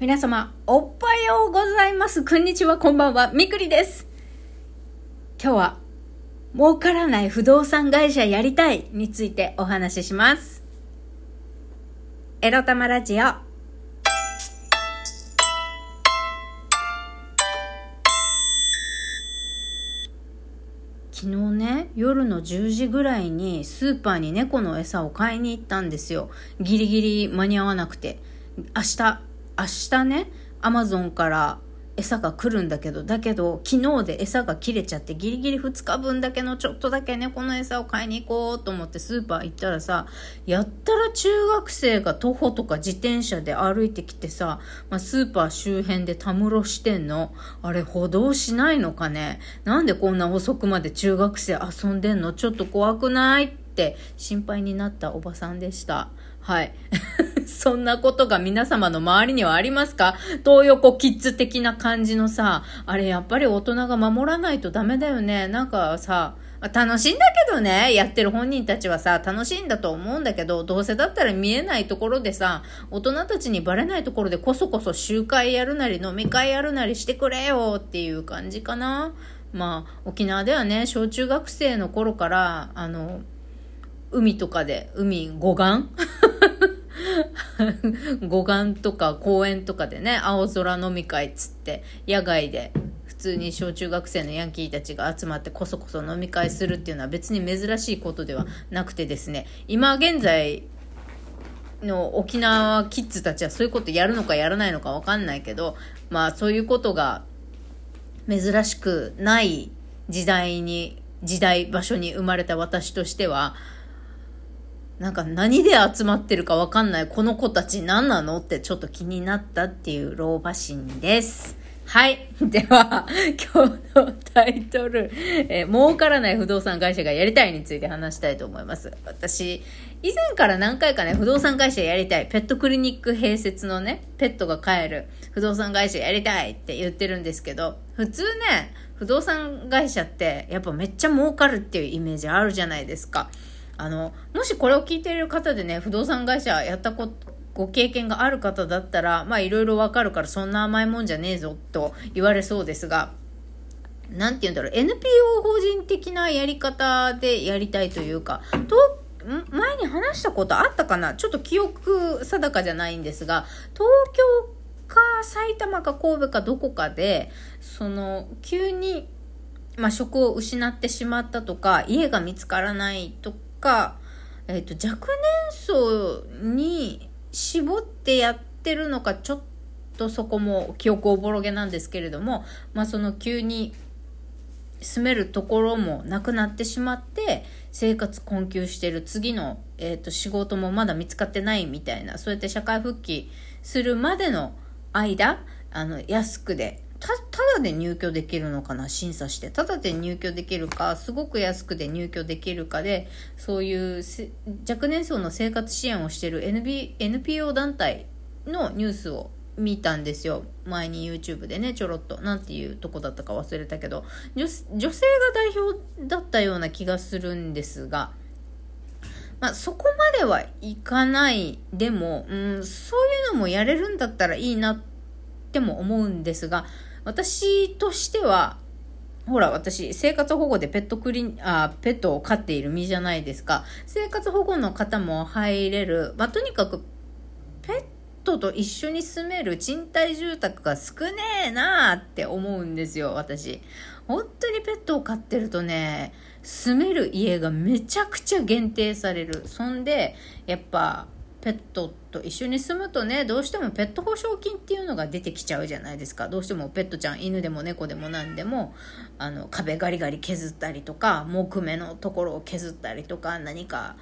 皆様、おっぱようございます。こんにちは、こんばんは、みくりです。今日は、儲からない不動産会社やりたいについてお話しします。エロ玉ラジオ。昨日ね、夜の10時ぐらいにスーパーに猫の餌を買いに行ったんですよ。ギリギリ間に合わなくて。明日、明日ね、アマゾンから餌が来るんだけど、だけど昨日で餌が切れちゃってギリギリ2日分だけのちょっとだけ猫の餌を買いに行こうと思ってスーパー行ったらさ、やったら中学生が徒歩とか自転車で歩いてきてさ、まあ、スーパー周辺でたむろしてんの。あれ歩道しないのかねなんでこんな遅くまで中学生遊んでんの？ちょっと怖くない？って心配になったおばさんでした。はい。そんなことが皆様の周りにはありますか？東横キッズ的な感じのさ、あれやっぱり大人が守らないとダメだよね。なんかさ、楽しいんだけどね、やってる本人たちはさ、楽しいんだと思うんだけど、どうせだったら見えないところでさ、大人たちにバレないところでこそこそ集会やるなり飲み会やるなりしてくれよっていう感じかな。まあ、沖縄ではね、小中学生の頃から、あの、海とかで、海、護岸？護岸とか公園とかでね、青空飲み会っつって、野外で、普通に小中学生のヤンキーたちが集まってこそこそ飲み会するっていうのは別に珍しいことではなくてですね、今現在の沖縄キッズたちはそういうことやるのかやらないのかわかんないけど、まあそういうことが珍しくない時代に、時代、場所に生まれた私としては、なんか何で集まってるかわかんないこの子たち何なのってちょっと気になったっていう老婆心です。はい。では、今日のタイトル、えー儲からない不動産会社がやりたいについて話したいと思います。私、以前から何回かね、不動産会社やりたい、ペットクリニック併設のね、ペットが飼える不動産会社やりたいって言ってるんですけど、普通ね、不動産会社ってやっぱめっちゃ儲かるっていうイメージあるじゃないですか。あの、もしこれを聞いている方でね、不動産会社やったこと、ご経験がある方だったら、まあいろいろわかるからそんな甘いもんじゃねえぞと言われそうですが、なんて言うんだろう、NPO 法人的なやり方でやりたいというか、と前に話したことあったかな？ちょっと記憶定かじゃないんですが、東京か埼玉か神戸かどこかで、その、急に、まあ、職を失ってしまったとか、家が見つからないとか、えっ、と、若年層に絞ってやってるのか、ちょっとそこも記憶おぼろげなんですけれども、まあ、その急に住めるところもなくなってしまって、生活困窮してる次の、えっ、と、仕事もまだ見つかってないみたいな、そうやって社会復帰するまでの間、あの、安くで、た、ただで入居できるのかな？審査して。ただで入居できるか、すごく安くで入居できるかで、そういう若年層の生活支援をしている NB NPO 団体のニュースを見たんですよ。前に YouTube でね、ちょろっと。なんていうとこだったか忘れたけど、女女性が代表だったような気がするんですが、まあ、そこまではいかないでも、うん、そういうのもやれるんだったらいいなっても思うんですが、私としては、ほら、私、生活保護でペットクリ、あ、ペットを飼っている身じゃないですか。生活保護の方も入れる。まあ、とにかく、ペットと一緒に住める賃貸住宅が少ねえなーって思うんですよ、私。本当にペットを飼ってるとね、住める家がめちゃくちゃ限定される。そんで、やっぱ、ペットってと一緒に住むとね、どうしてもペット保証金っていうのが出てきちゃうじゃないですか。どうしてもペットちゃん、犬でも猫でも何でも、あの、壁ガリガリ削ったりとか、木目のところを削ったりとか、何か、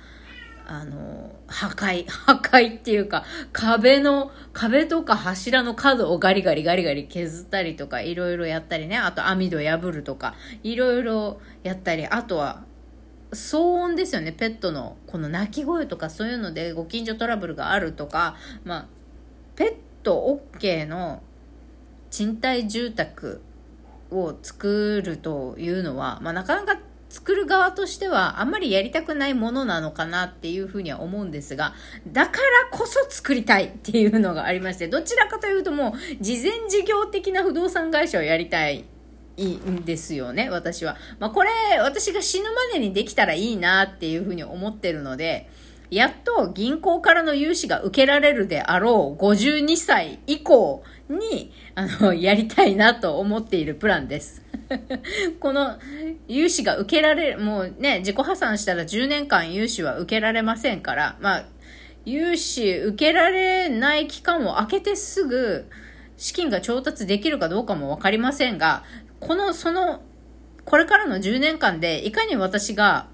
あの、破壊、破壊っていうか、壁の、壁とか柱の角をガリガリガリガリ削ったりとか、いろいろやったりね、あと網戸破るとか、いろいろやったり、あとは、騒音ですよね、ペットの、この鳴き声とかそういうのでご近所トラブルがあるとか、まあ、ペット OK の賃貸住宅を作るというのは、まあ、なかなか作る側としてはあんまりやりたくないものなのかなっていうふうには思うんですが、だからこそ作りたいっていうのがありまして、どちらかというともう、事前事業的な不動産会社をやりたい。いんですよね、私は。まあ、これ、私が死ぬまでにできたらいいなっていうふうに思ってるので、やっと銀行からの融資が受けられるであろう52歳以降に、あの、やりたいなと思っているプランです。この融資が受けられる、もうね、自己破産したら10年間融資は受けられませんから、まあ、融資受けられない期間を空けてすぐ、資金が調達できるかどうかもわかりませんが、この、その、これからの10年間で、いかに私が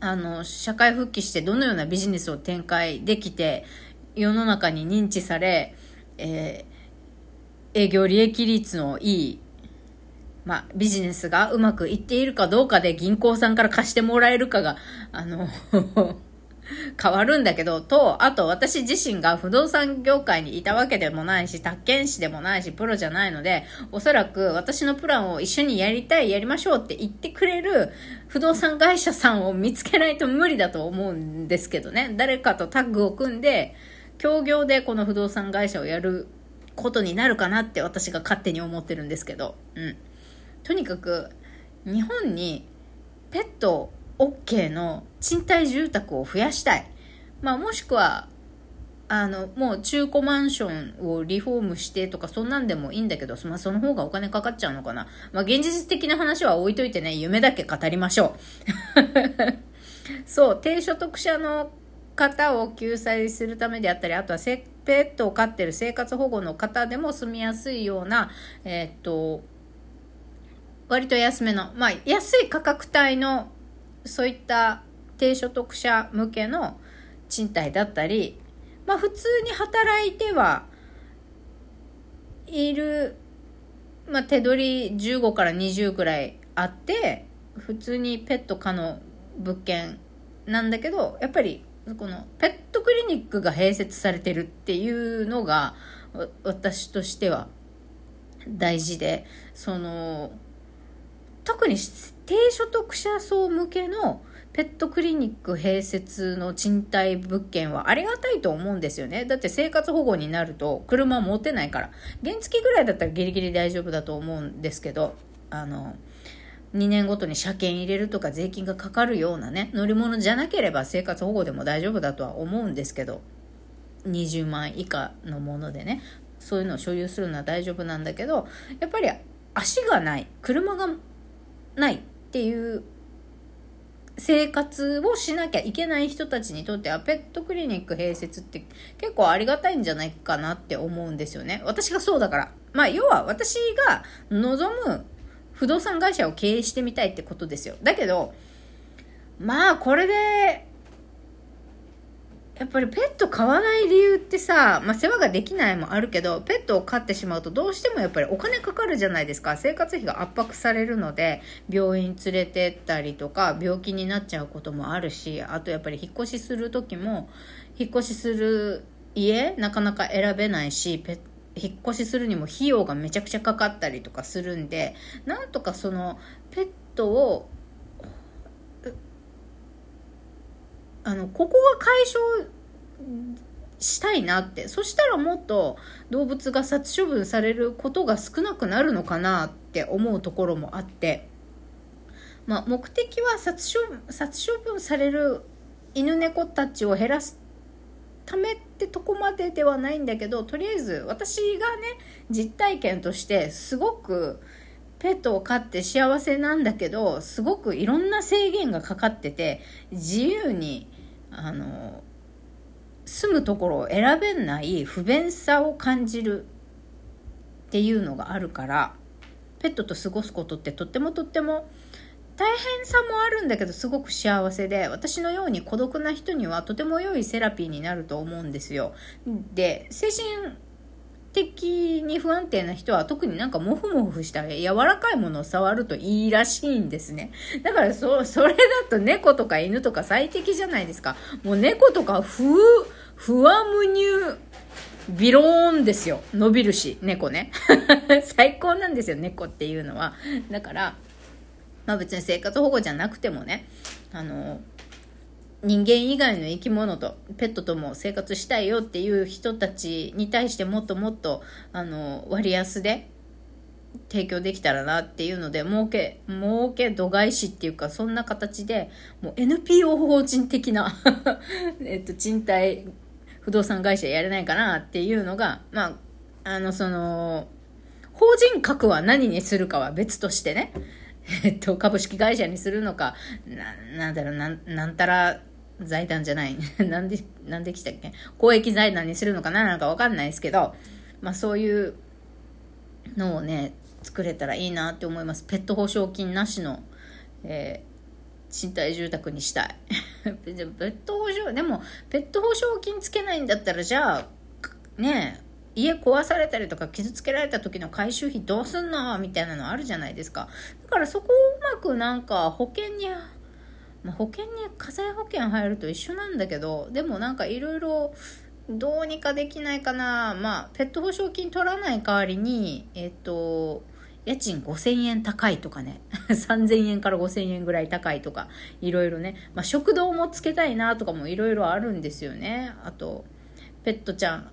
あの、社会復帰してどのようなビジネスを展開できて、世の中に認知され、えー、営業利益率のいい、まあ、ビジネスがうまくいっているかどうかで銀行さんから貸してもらえるかが、あの 変わるんだけど、と、あと私自身が不動産業界にいたわけでもないし、宅建士でもないし、プロじゃないので、おそらく私のプランを一緒にやりたい、やりましょうって言ってくれる不動産会社さんを見つけないと無理だと思うんですけどね。誰かとタッグを組んで、協業でこの不動産会社をやることになるかなって私が勝手に思ってるんですけど、うん。とにかく、日本にペット OK の賃貸住宅を増やしたい。まあ、もしくは、あの、もう中古マンションをリフォームしてとか、そんなんでもいいんだけど、まあ、その方がお金かかっちゃうのかな。まあ、現実的な話は置いといてね、夢だけ語りましょう。そう、低所得者の方を救済するためであったり、あとはペットを飼ってる生活保護の方でも住みやすいような、えー、っと、割と安めの、まあ、安い価格帯のそういった低所得者向けの賃貸だったり、まあ普通に働いてはいる、まあ手取り15から20ぐらいあって、普通にペット可の物件なんだけど、やっぱりこのペットクリニックが併設されてるっていうのが私としては大事で、その、特に低所得者層向けのペットクリニック併設の賃貸物件はありがたいと思うんですよね。だって生活保護になると車持てないから。原付ぐらいだったらギリギリ大丈夫だと思うんですけど、あの、2年ごとに車検入れるとか税金がかかるようなね、乗り物じゃなければ生活保護でも大丈夫だとは思うんですけど、20万以下のものでね、そういうのを所有するのは大丈夫なんだけど、やっぱり足がない、車がないっていう生活をしなきゃいけない人たちにとってはペットクリニック併設って結構ありがたいんじゃないかなって思うんですよね。私がそうだから。まあ要は私が望む不動産会社を経営してみたいってことですよ。だけど、まあこれでやっぱりペット飼わない理由ってさ、まあ、世話ができないもあるけど、ペットを飼ってしまうとどうしてもやっぱりお金かかるじゃないですか。生活費が圧迫されるので、病院連れてったりとか、病気になっちゃうこともあるし、あとやっぱり引っ越しする時も、引っ越しする家、なかなか選べないし、ペ引っ越しするにも費用がめちゃくちゃかかったりとかするんで、なんとかその、ペットをあのここが解消したいなって。そしたらもっと動物が殺処分されることが少なくなるのかなって思うところもあって、まあ、目的は殺処殺処分される犬猫たちを減らすためってとこまでではないんだけどとりあえず私がね実体験としてすごくペットを飼って幸せなんだけどすごくいろんな制限がかかってて自由にあの住むところを選べない不便さを感じるっていうのがあるからペットと過ごすことってとってもとっても大変さもあるんだけどすごく幸せで私のように孤独な人にはとても良いセラピーになると思うんですよで精神的に不安定な人は特になんかモフモフした柔らかいものを触るといいらしいんですね。だからそ、それだと猫とか犬とか最適じゃないですか。もう猫とかふ、ふわむにゅビローンですよ。伸びるし、猫ね。最高なんですよ、猫っていうのは。だから、まあ別に生活保護じゃなくてもね、あの、人間以外の生き物とペットとも生活したいよっていう人たちに対してもっともっとあの割安で提供できたらなっていうので儲け儲け度外視っていうかそんな形でもう NPO 法人的な えっと賃貸不動産会社やれないかなっていうのがまああのその法人格は何にするかは別としてね えっと、株式会社にするのか、な、なんだろう、なん、なんたら財団じゃない。なんで、なんで来たっけ？公益財団にするのかな？なんかわかんないですけど、まあそういうのをね、作れたらいいなって思います。ペット保証金なしの、え、賃貸住宅にしたい。ペット保証、でも、ペット保証金つけないんだったら、じゃあ、ね家壊されたりとか傷つけられた時の回収費どうすんのみたいなのあるじゃないですか。だからそこをうまくなんか保険にまあ、保険に火災保険入ると一緒なんだけどでもなんかいろいろどうにかできないかなまあペット保証金取らない代わりにえっと家賃5000円高いとかね。3000円から5000円ぐらい高いとかいろいろね、まあ、食堂もつけたいなとかもいろいろあるんですよね。あとペットちゃん。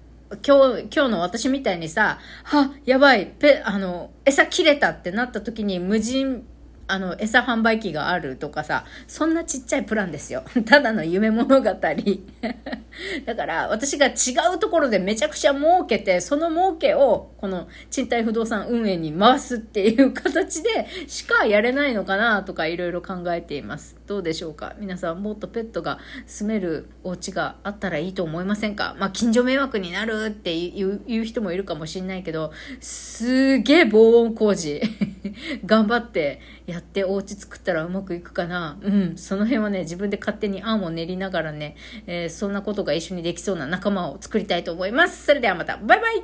今日、今日の私みたいにさ、は、やばい、ペ、あの、餌切れたってなった時に無人あの、餌販売機があるとかさ、そんなちっちゃいプランですよ。ただの夢物語。だから、私が違うところでめちゃくちゃ儲けて、その儲けを、この賃貸不動産運営に回すっていう形でしかやれないのかなとかいろいろ考えています。どうでしょうか？皆さんもっとペットが住めるお家があったらいいと思いませんか？まあ、近所迷惑になるっていう人もいるかもしれないけど、すげえ防音工事 頑張ってやってお家作ったらうまくいくかな？うん、その辺はね、自分で勝手に案を練りながらね、えー、そんなことが一緒にできそうな仲間を作りたいと思います。それではまた、バイバイ。